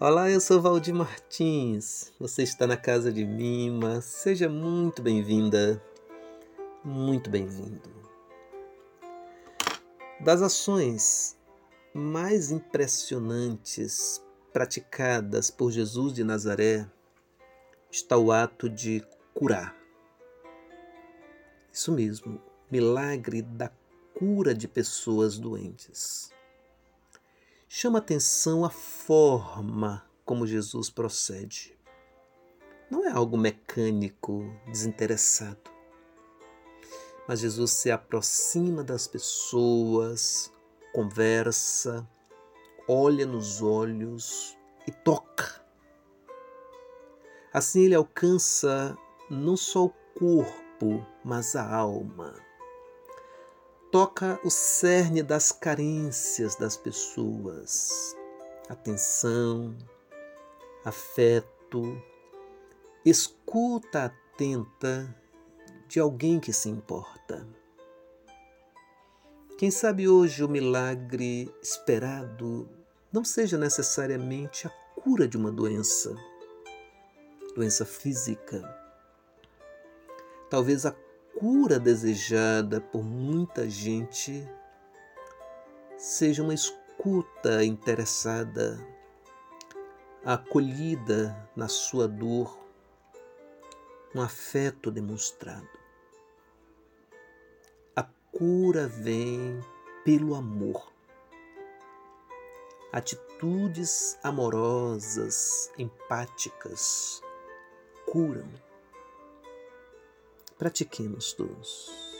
Olá, eu sou Valdir Martins. Você está na casa de Mima. Seja muito bem-vinda, muito bem-vindo. Das ações mais impressionantes praticadas por Jesus de Nazaré está o ato de curar. Isso mesmo, milagre da cura de pessoas doentes. Chama atenção a forma como Jesus procede. Não é algo mecânico, desinteressado. Mas Jesus se aproxima das pessoas, conversa, olha nos olhos e toca. Assim ele alcança não só o corpo, mas a alma toca o cerne das carências das pessoas. Atenção, afeto, escuta atenta de alguém que se importa. Quem sabe hoje o milagre esperado não seja necessariamente a cura de uma doença, doença física. Talvez a cura desejada por muita gente seja uma escuta interessada, acolhida na sua dor, um afeto demonstrado. A cura vem pelo amor. Atitudes amorosas, empáticas, curam Pratiquemos todos.